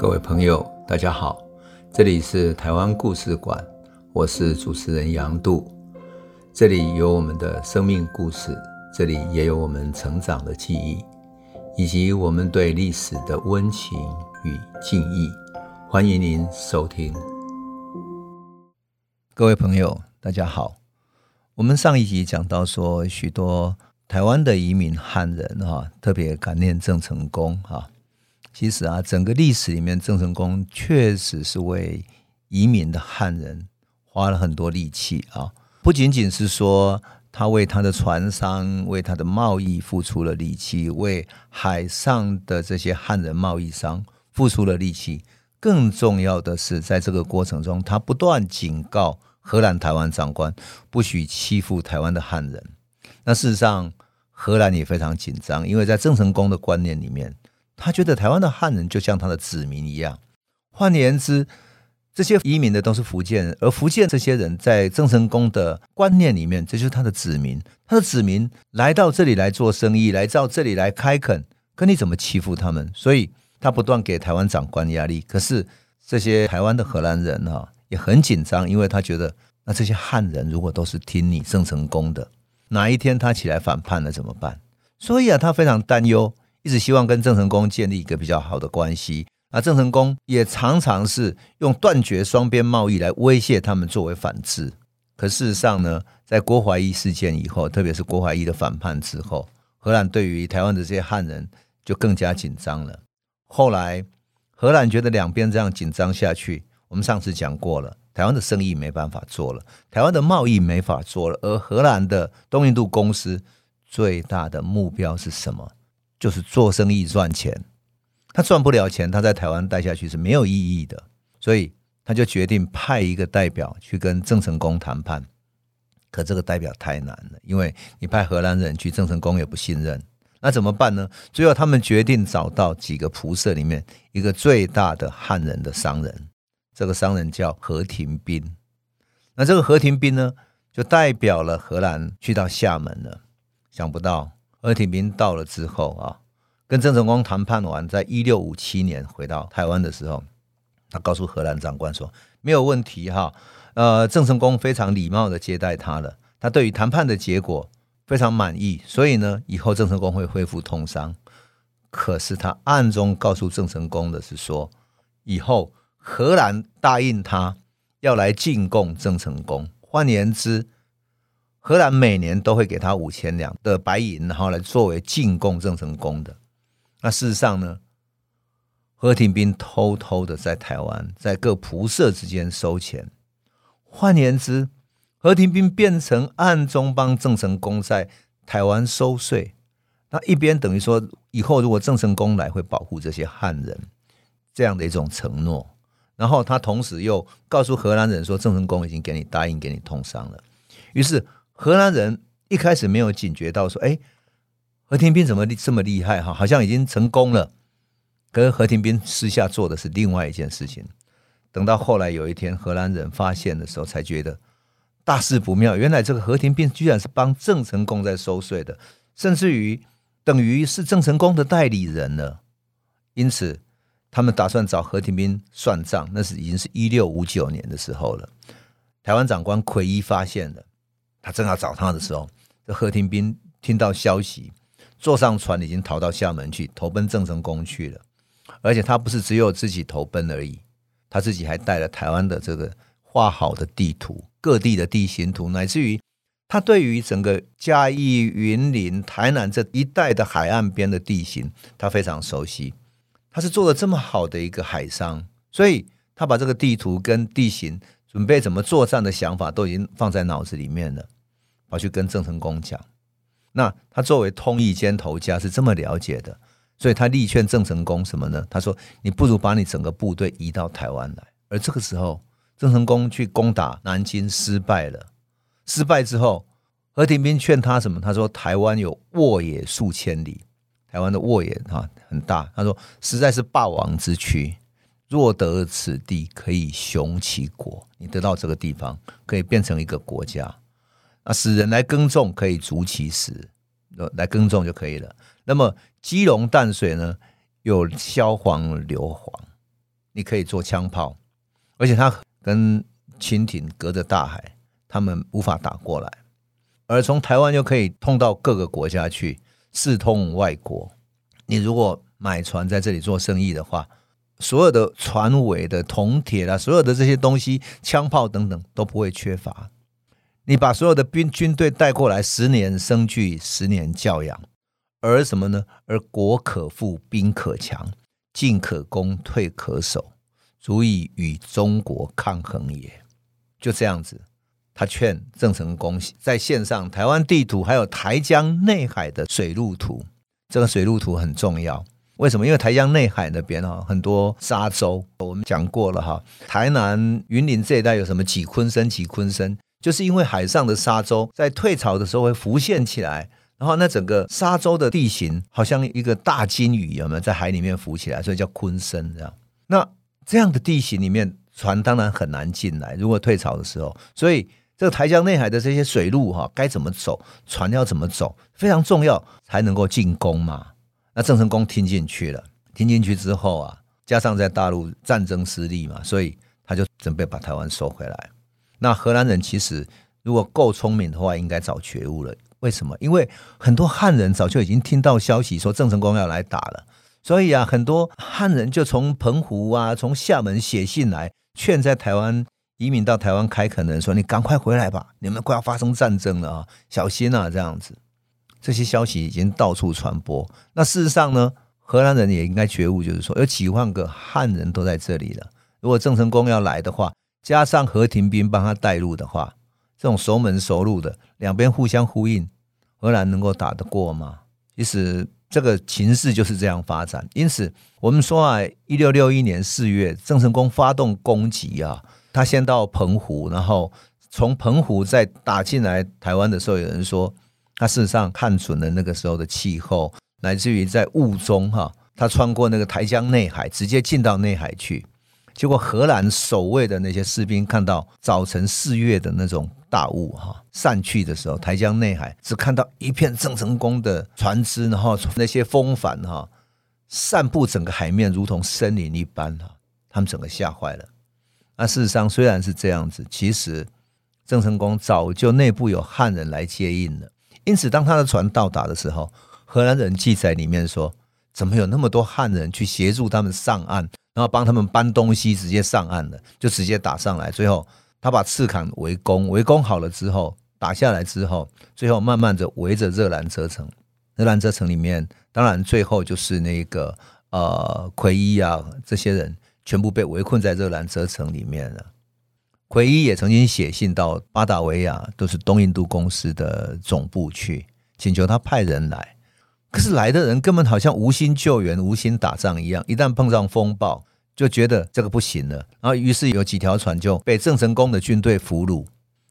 各位朋友，大家好，这里是台湾故事馆，我是主持人杨度，这里有我们的生命故事，这里也有我们成长的记忆，以及我们对历史的温情与敬意。欢迎您收听。各位朋友，大家好，我们上一集讲到说，许多台湾的移民汉人哈，特别感念郑成功哈。其实啊，整个历史里面，郑成功确实是为移民的汉人花了很多力气啊。不仅仅是说他为他的船商、为他的贸易付出了力气，为海上的这些汉人贸易商付出了力气。更重要的是，在这个过程中，他不断警告荷兰台湾长官，不许欺负台湾的汉人。那事实上，荷兰也非常紧张，因为在郑成功的观念里面。他觉得台湾的汉人就像他的子民一样，换言之，这些移民的都是福建人，而福建这些人在郑成功的观念里面，这就是他的子民。他的子民来到这里来做生意，来到这里来开垦，可你怎么欺负他们？所以他不断给台湾长官压力。可是这些台湾的荷兰人哈也很紧张，因为他觉得那这些汉人如果都是听你郑成功的，哪一天他起来反叛了怎么办？所以啊，他非常担忧。一直希望跟郑成功建立一个比较好的关系，那郑成功也常常是用断绝双边贸易来威胁他们作为反制。可事实上呢，在郭怀义事件以后，特别是郭怀义的反叛之后，荷兰对于台湾的这些汉人就更加紧张了。后来荷兰觉得两边这样紧张下去，我们上次讲过了，台湾的生意没办法做了，台湾的贸易没法做了，而荷兰的东印度公司最大的目标是什么？就是做生意赚钱，他赚不了钱，他在台湾待下去是没有意义的，所以他就决定派一个代表去跟郑成功谈判。可这个代表太难了，因为你派荷兰人去，郑成功也不信任，那怎么办呢？最后他们决定找到几个仆射里面一个最大的汉人的商人，这个商人叫何廷斌。那这个何廷斌呢，就代表了荷兰去到厦门了，想不到。何廷彬到了之后啊，跟郑成功谈判完，在一六五七年回到台湾的时候，他告诉荷兰长官说：“没有问题哈，呃，郑成功非常礼貌的接待他了，他对于谈判的结果非常满意，所以呢，以后郑成功会恢复通商。可是他暗中告诉郑成功的是说，以后荷兰答应他要来进贡郑成功，换言之。”荷兰每年都会给他五千两的白银，然后来作为进贡郑成功的。那事实上呢，何廷斌偷偷的在台湾，在各仆射之间收钱。换言之，何廷斌变成暗中帮郑成功在台湾收税。那一边等于说，以后如果郑成功来，会保护这些汉人，这样的一种承诺。然后他同时又告诉荷兰人说，郑成功已经给你答应给你通商了。于是。荷兰人一开始没有警觉到说：“哎，何廷彬怎么这么厉害？哈，好像已经成功了。”可是何廷彬私下做的是另外一件事情。等到后来有一天，荷兰人发现的时候，才觉得大事不妙。原来这个何廷彬居然是帮郑成功在收税的，甚至于等于是郑成功的代理人了。因此，他们打算找何廷彬算账。那是已经是一六五九年的时候了。台湾长官奎一发现了。他正要找他的时候，这何廷斌听到消息，坐上船已经逃到厦门去，投奔郑成功去了。而且他不是只有自己投奔而已，他自己还带了台湾的这个画好的地图、各地的地形图，乃至于他对于整个嘉义、云林、台南这一带的海岸边的地形，他非常熟悉。他是做了这么好的一个海商，所以他把这个地图跟地形。准备怎么作战的想法都已经放在脑子里面了，跑去跟郑成功讲。那他作为通义兼头家是这么了解的，所以他力劝郑成功什么呢？他说：“你不如把你整个部队移到台湾来。”而这个时候，郑成功去攻打南京失败了。失败之后，何廷斌劝他什么？他说：“台湾有沃野数千里，台湾的沃野哈很大。”他说：“实在是霸王之区。”若得此地，可以雄其国。你得到这个地方，可以变成一个国家。啊，使人来耕种，可以足其食，来耕种就可以了。那么基隆淡水呢，有萧黄硫磺，你可以做枪炮，而且它跟清廷隔着大海，他们无法打过来。而从台湾又可以通到各个国家去，四通外国。你如果买船在这里做生意的话，所有的船尾的铜铁啦，所有的这些东西，枪炮等等都不会缺乏。你把所有的兵军队带过来，十年生聚，十年教养，而什么呢？而国可富，兵可强，进可攻，退可守，足以与中国抗衡也。就这样子。他劝郑成功在线上台湾地图，还有台江内海的水路图。这个水路图很重要，为什么？因为台江内海那边哈很多沙洲，我们讲过了哈。台南云林这一带有什么几昆森？几昆森就是因为海上的沙洲在退潮的时候会浮现起来，然后那整个沙洲的地形好像一个大鲸鱼，有没有在海里面浮起来？所以叫昆森这样。那这样的地形里面，船当然很难进来。如果退潮的时候，所以。这个台江内海的这些水路哈，该怎么走，船要怎么走，非常重要，才能够进攻嘛。那郑成功听进去了，听进去之后啊，加上在大陆战争失利嘛，所以他就准备把台湾收回来。那荷兰人其实如果够聪明的话，应该早觉悟了。为什么？因为很多汉人早就已经听到消息说郑成功要来打了，所以啊，很多汉人就从澎湖啊，从厦门写信来劝在台湾。移民到台湾开垦的人说：“你赶快回来吧，你们快要发生战争了啊，小心啊！”这样子，这些消息已经到处传播。那事实上呢，荷兰人也应该觉悟，就是说有几万个汉人都在这里了。如果郑成功要来的话，加上何廷斌帮他带路的话，这种熟门熟路的，两边互相呼应，荷兰能够打得过吗？其实这个情势就是这样发展。因此，我们说啊，一六六一年四月，郑成功发动攻击啊。他先到澎湖，然后从澎湖再打进来台湾的时候，有人说他事实上看准了那个时候的气候，乃至于在雾中哈，他穿过那个台江内海，直接进到内海去。结果荷兰守卫的那些士兵看到早晨四月的那种大雾哈散去的时候，台江内海只看到一片郑成功的船只，然后那些风帆哈散布整个海面，如同森林一般哈，他们整个吓坏了。那事实上虽然是这样子，其实郑成功早就内部有汉人来接应了。因此，当他的船到达的时候，荷兰人记载里面说，怎么有那么多汉人去协助他们上岸，然后帮他们搬东西，直接上岸了，就直接打上来。最后，他把赤坎围攻，围攻好了之后，打下来之后，最后慢慢的围着热兰遮城。热兰遮城里面，当然最后就是那个呃奎一啊这些人。全部被围困在热兰遮城里面了。奎一也曾经写信到巴达维亚，都是东印度公司的总部去，请求他派人来。可是来的人根本好像无心救援、无心打仗一样，一旦碰上风暴，就觉得这个不行了。然后于是有几条船就被郑成功的军队俘虏。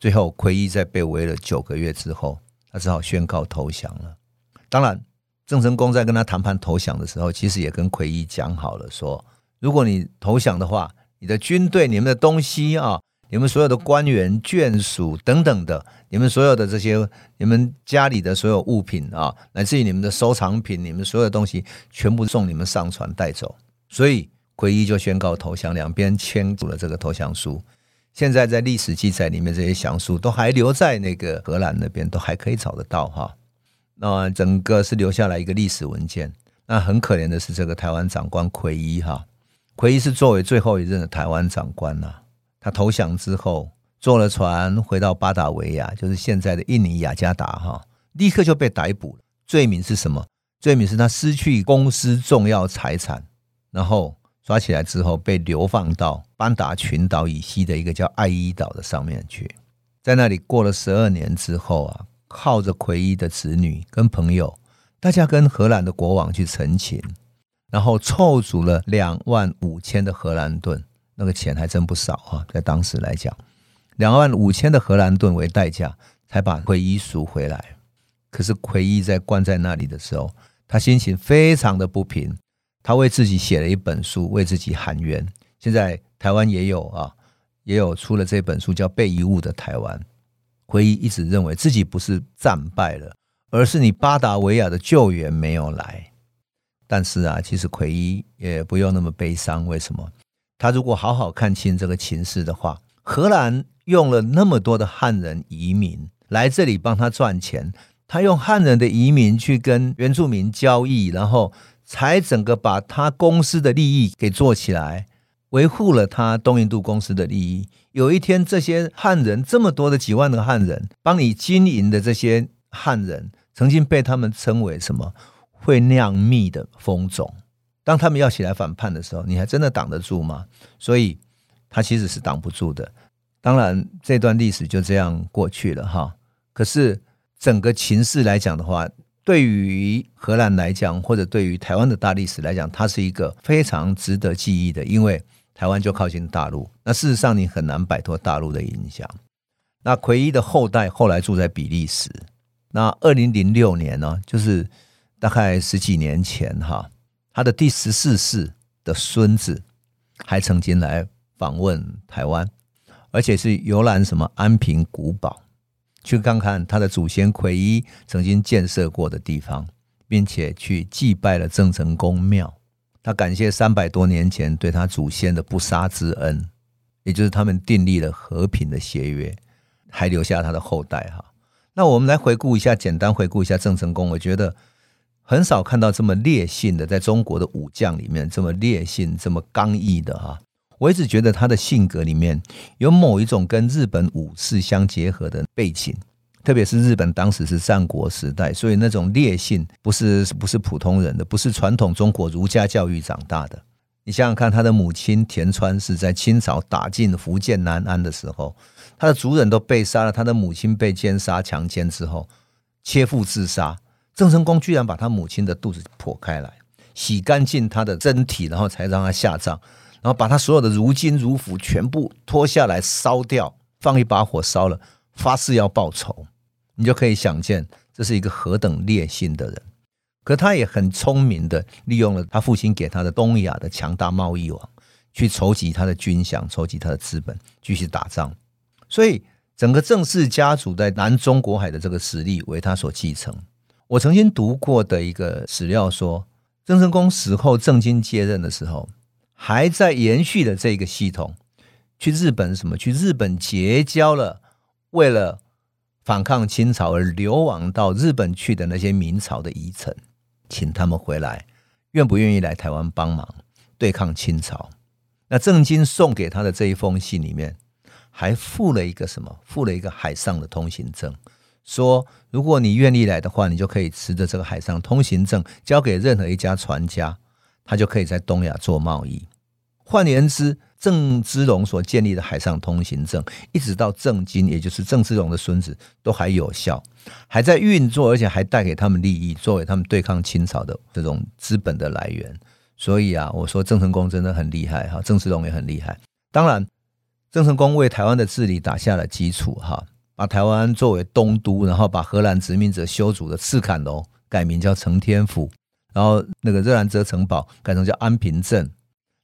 最后奎一在被围了九个月之后，他只好宣告投降了。当然，郑成功在跟他谈判投降的时候，其实也跟奎一讲好了说。如果你投降的话，你的军队、你们的东西啊，你们所有的官员、眷属等等的，你们所有的这些，你们家里的所有物品啊，乃至于你们的收藏品、你们所有的东西，全部送你们上船带走。所以奎一就宣告投降，两边签署了这个投降书。现在在历史记载里面，这些降书都还留在那个荷兰那边，都还可以找得到哈。那整个是留下来一个历史文件。那很可怜的是，这个台湾长官奎一哈。奎一是作为最后一任的台湾长官呐，他投降之后坐了船回到巴达维亚，就是现在的印尼雅加达哈，立刻就被逮捕了。罪名是什么？罪名是他失去公司重要财产，然后抓起来之后被流放到班达群岛以西的一个叫爱伊岛的上面去，在那里过了十二年之后啊，靠着奎一的子女跟朋友，大家跟荷兰的国王去陈情。然后凑足了两万五千的荷兰盾，那个钱还真不少啊，在当时来讲，两万五千的荷兰盾为代价，才把奎一赎回来。可是奎一在关在那里的时候，他心情非常的不平，他为自己写了一本书，为自己喊冤。现在台湾也有啊，也有出了这本书，叫《被遗误的台湾》。奎伊一直认为自己不是战败了，而是你巴达维亚的救援没有来。但是啊，其实奎一也不用那么悲伤。为什么？他如果好好看清这个情势的话，荷兰用了那么多的汉人移民来这里帮他赚钱，他用汉人的移民去跟原住民交易，然后才整个把他公司的利益给做起来，维护了他东印度公司的利益。有一天，这些汉人这么多的几万个汉人帮你经营的这些汉人，曾经被他们称为什么？会酿蜜的蜂种。当他们要起来反叛的时候，你还真的挡得住吗？所以，他其实是挡不住的。当然，这段历史就这样过去了哈。可是，整个情势来讲的话，对于荷兰来讲，或者对于台湾的大历史来讲，它是一个非常值得记忆的，因为。台湾就靠近大陆，那事实上你很难摆脱大陆的影响。那奎一的后代后来住在比利时。那二零零六年呢，就是大概十几年前哈，他的第十四世的孙子还曾经来访问台湾，而且是游览什么安平古堡，去看看他的祖先奎一曾经建设过的地方，并且去祭拜了郑成功庙。他感谢三百多年前对他祖先的不杀之恩，也就是他们订立了和平的协约，还留下他的后代哈。那我们来回顾一下，简单回顾一下郑成功。我觉得很少看到这么烈性的，在中国的武将里面这么烈性、这么刚毅的哈。我一直觉得他的性格里面有某一种跟日本武士相结合的背景。特别是日本当时是战国时代，所以那种烈性不是不是普通人的，不是传统中国儒家教育长大的。你想想看，他的母亲田川是在清朝打进福建南安的时候，他的族人都被杀了，他的母亲被奸杀强奸之后切腹自杀。郑成功居然把他母亲的肚子剖开来，洗干净他的身体，然后才让他下葬，然后把他所有的如金如斧全部脱下来烧掉，放一把火烧了。发誓要报仇，你就可以想见这是一个何等烈性的人。可他也很聪明的利用了他父亲给他的东亚的强大贸易网，去筹集他的军饷，筹集他的资本，继续打仗。所以整个郑氏家族在南中国海的这个实力为他所继承。我曾经读过的一个史料说，郑成功死后，郑经接任的时候，还在延续的这个系统，去日本什么？去日本结交了。为了反抗清朝而流亡到日本去的那些明朝的遗臣，请他们回来，愿不愿意来台湾帮忙对抗清朝？那郑经送给他的这一封信里面，还附了一个什么？附了一个海上的通行证，说如果你愿意来的话，你就可以持着这个海上通行证交给任何一家船家，他就可以在东亚做贸易。换言之，郑芝龙所建立的海上通行证，一直到郑经，也就是郑芝龙的孙子，都还有效，还在运作，而且还带给他们利益，作为他们对抗清朝的这种资本的来源。所以啊，我说郑成功真的很厉害哈，郑芝龙也很厉害。当然，郑成功为台湾的治理打下了基础哈，把台湾作为东都，然后把荷兰殖民者修筑的赤崁楼改名叫承天府，然后那个热兰遮城堡改成叫安平镇。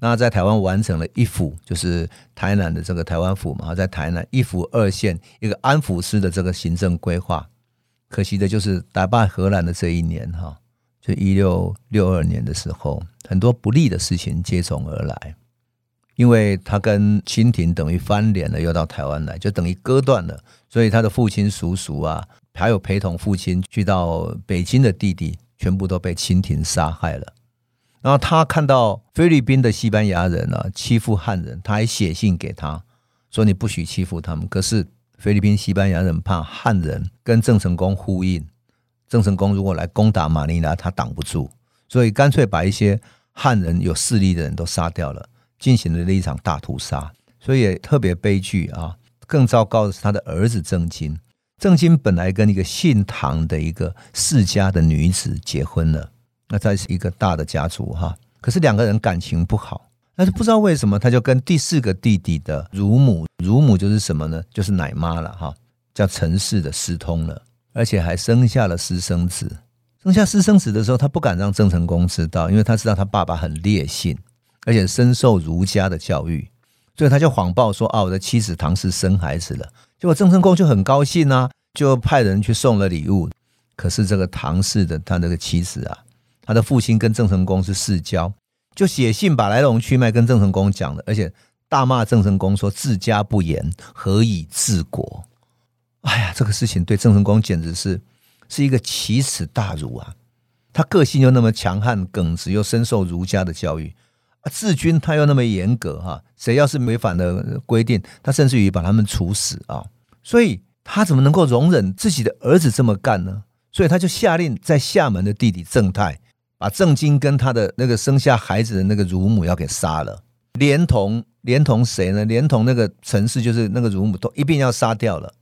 那在台湾完成了一府，就是台南的这个台湾府嘛，在台南一府二县一个安抚司的这个行政规划。可惜的就是打败荷兰的这一年哈，就一六六二年的时候，很多不利的事情接踵而来，因为他跟清廷等于翻脸了，又到台湾来，就等于割断了，所以他的父亲、叔叔啊，还有陪同父亲去到北京的弟弟，全部都被清廷杀害了。然后他看到菲律宾的西班牙人啊欺负汉人，他还写信给他说：“你不许欺负他们。”可是菲律宾西班牙人怕汉人跟郑成功呼应，郑成功如果来攻打马尼拉，他挡不住，所以干脆把一些汉人有势力的人都杀掉了，进行了一场大屠杀。所以也特别悲剧啊！更糟糕的是他的儿子郑经，郑经本来跟一个姓唐的一个世家的女子结婚了。那他是一个大的家族哈，可是两个人感情不好，但是不知道为什么，他就跟第四个弟弟的乳母，乳母就是什么呢？就是奶妈了哈，叫陈氏的私通了，而且还生下了私生子。生下私生子的时候，他不敢让郑成功知道，因为他知道他爸爸很烈性，而且深受儒家的教育，所以他就谎报说啊，我的妻子唐氏生孩子了。结果郑成功就很高兴啊，就派人去送了礼物。可是这个唐氏的他那个妻子啊。他的父亲跟郑成功是世交，就写信把来龙去脉跟郑成功讲了，而且大骂郑成功说治家不严，何以治国？哎呀，这个事情对郑成功简直是是一个奇耻大辱啊！他个性又那么强悍耿直，又深受儒家的教育，治军他又那么严格哈，谁要是违反了规定，他甚至于把他们处死啊！所以他怎么能够容忍自己的儿子这么干呢？所以他就下令在厦门的弟弟郑泰把郑经跟他的那个生下孩子的那个乳母要给杀了，连同连同谁呢？连同那个陈氏，就是那个乳母都一并要杀掉了。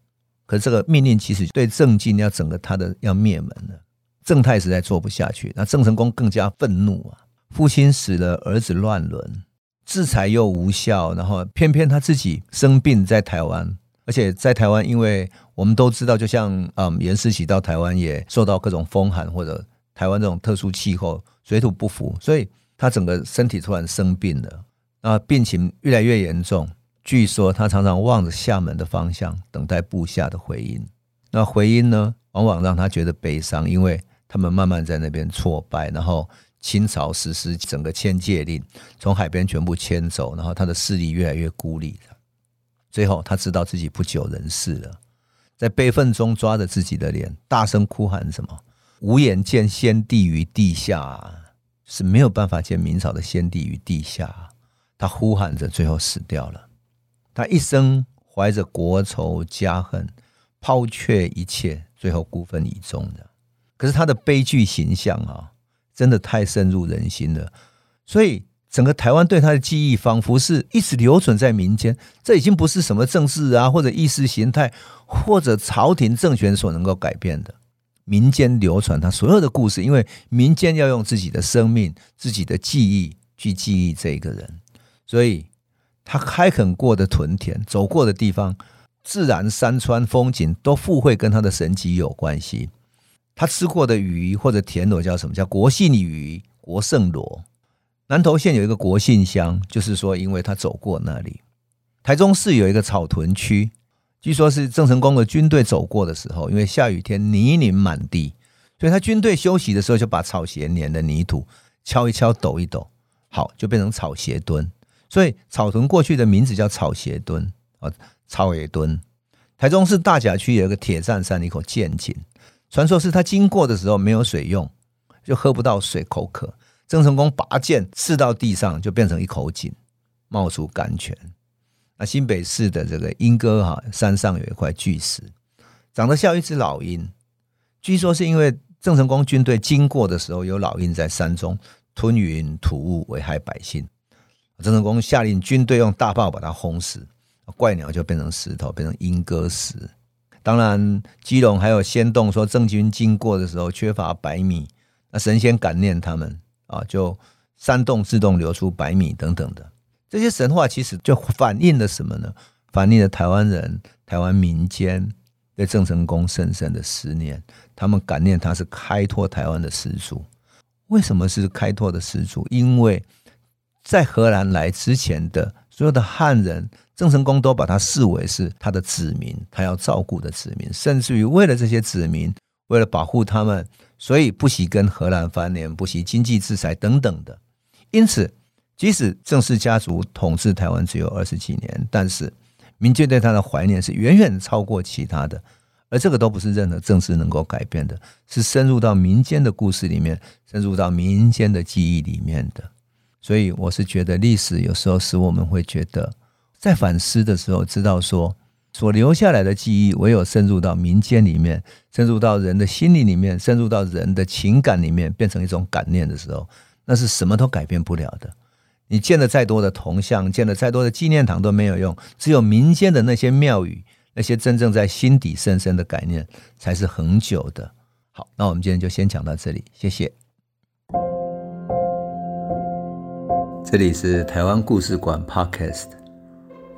可是这个命令其实对郑经要整个他的要灭门了，郑泰实在做不下去，那郑成功更加愤怒啊！父亲死了，儿子乱伦，制裁又无效，然后偏偏他自己生病在台湾，而且在台湾，因为我们都知道，就像嗯，颜思齐到台湾也受到各种风寒，或者台湾这种特殊气候，水土不服，所以他整个身体突然生病了，那，病情越来越严重。据说他常常望着厦门的方向，等待部下的回音。那回音呢，往往让他觉得悲伤，因为他们慢慢在那边挫败。然后清朝实施整个迁界令，从海边全部迁走，然后他的势力越来越孤立。最后他知道自己不久人世了，在悲愤中抓着自己的脸，大声哭喊：“什么？无眼见先帝于地下，是没有办法见明朝的先帝于地下。”他呼喊着，最后死掉了。他一生怀着国仇家恨，抛却一切，最后孤坟以终的。可是他的悲剧形象啊，真的太深入人心了。所以整个台湾对他的记忆，仿佛是一直留存在民间。这已经不是什么政治啊，或者意识形态，或者朝廷政权所能够改变的。民间流传他所有的故事，因为民间要用自己的生命、自己的记忆去记忆这个人，所以。他开垦过的屯田，走过的地方，自然山川风景都附会跟他的神迹有关系。他吃过的鱼或者田螺叫什么？叫国姓鱼、国胜螺。南投县有一个国姓乡，就是说，因为他走过那里。台中市有一个草屯区，据说是郑成功的军队走过的时候，因为下雨天泥泞满地，所以他军队休息的时候就把草鞋碾的泥土敲一敲、抖一抖，好，就变成草鞋墩。所以草屯过去的名字叫草鞋墩啊，草鞋墩。台中市大甲区有一个铁站山一口见井，传说是他经过的时候没有水用，就喝不到水，口渴。郑成功拔剑刺到地上，就变成一口井，冒出甘泉。那新北市的这个莺歌哈山上有一块巨石，长得像一只老鹰，据说是因为郑成功军队经过的时候，有老鹰在山中吞云吐雾，危害百姓。郑成功下令军队用大炮把它轰死，怪鸟就变成石头，变成莺歌石。当然，基隆还有仙洞说郑军经过的时候缺乏白米，那神仙感念他们啊，就山洞自动流出白米等等的这些神话，其实就反映了什么呢？反映了台湾人、台湾民间对郑成功深深的思念，他们感念他是开拓台湾的始祖。为什么是开拓的始祖？因为在荷兰来之前的所有的汉人，郑成功都把他视为是他的子民，他要照顾的子民，甚至于为了这些子民，为了保护他们，所以不惜跟荷兰翻脸，不惜经济制裁等等的。因此，即使郑氏家族统治台湾只有二十几年，但是民间对他的怀念是远远超过其他的，而这个都不是任何政治能够改变的，是深入到民间的故事里面，深入到民间的记忆里面的。所以我是觉得历史有时候使我们会觉得，在反思的时候，知道说所留下来的记忆，唯有深入到民间里面，深入到人的心理里面，深入到人的情感里面，变成一种感念的时候，那是什么都改变不了的。你建了再多的铜像，建了再多的纪念堂都没有用，只有民间的那些庙宇，那些真正在心底深深的感念，才是恒久的。好，那我们今天就先讲到这里，谢谢。这里是台湾故事馆 Podcast，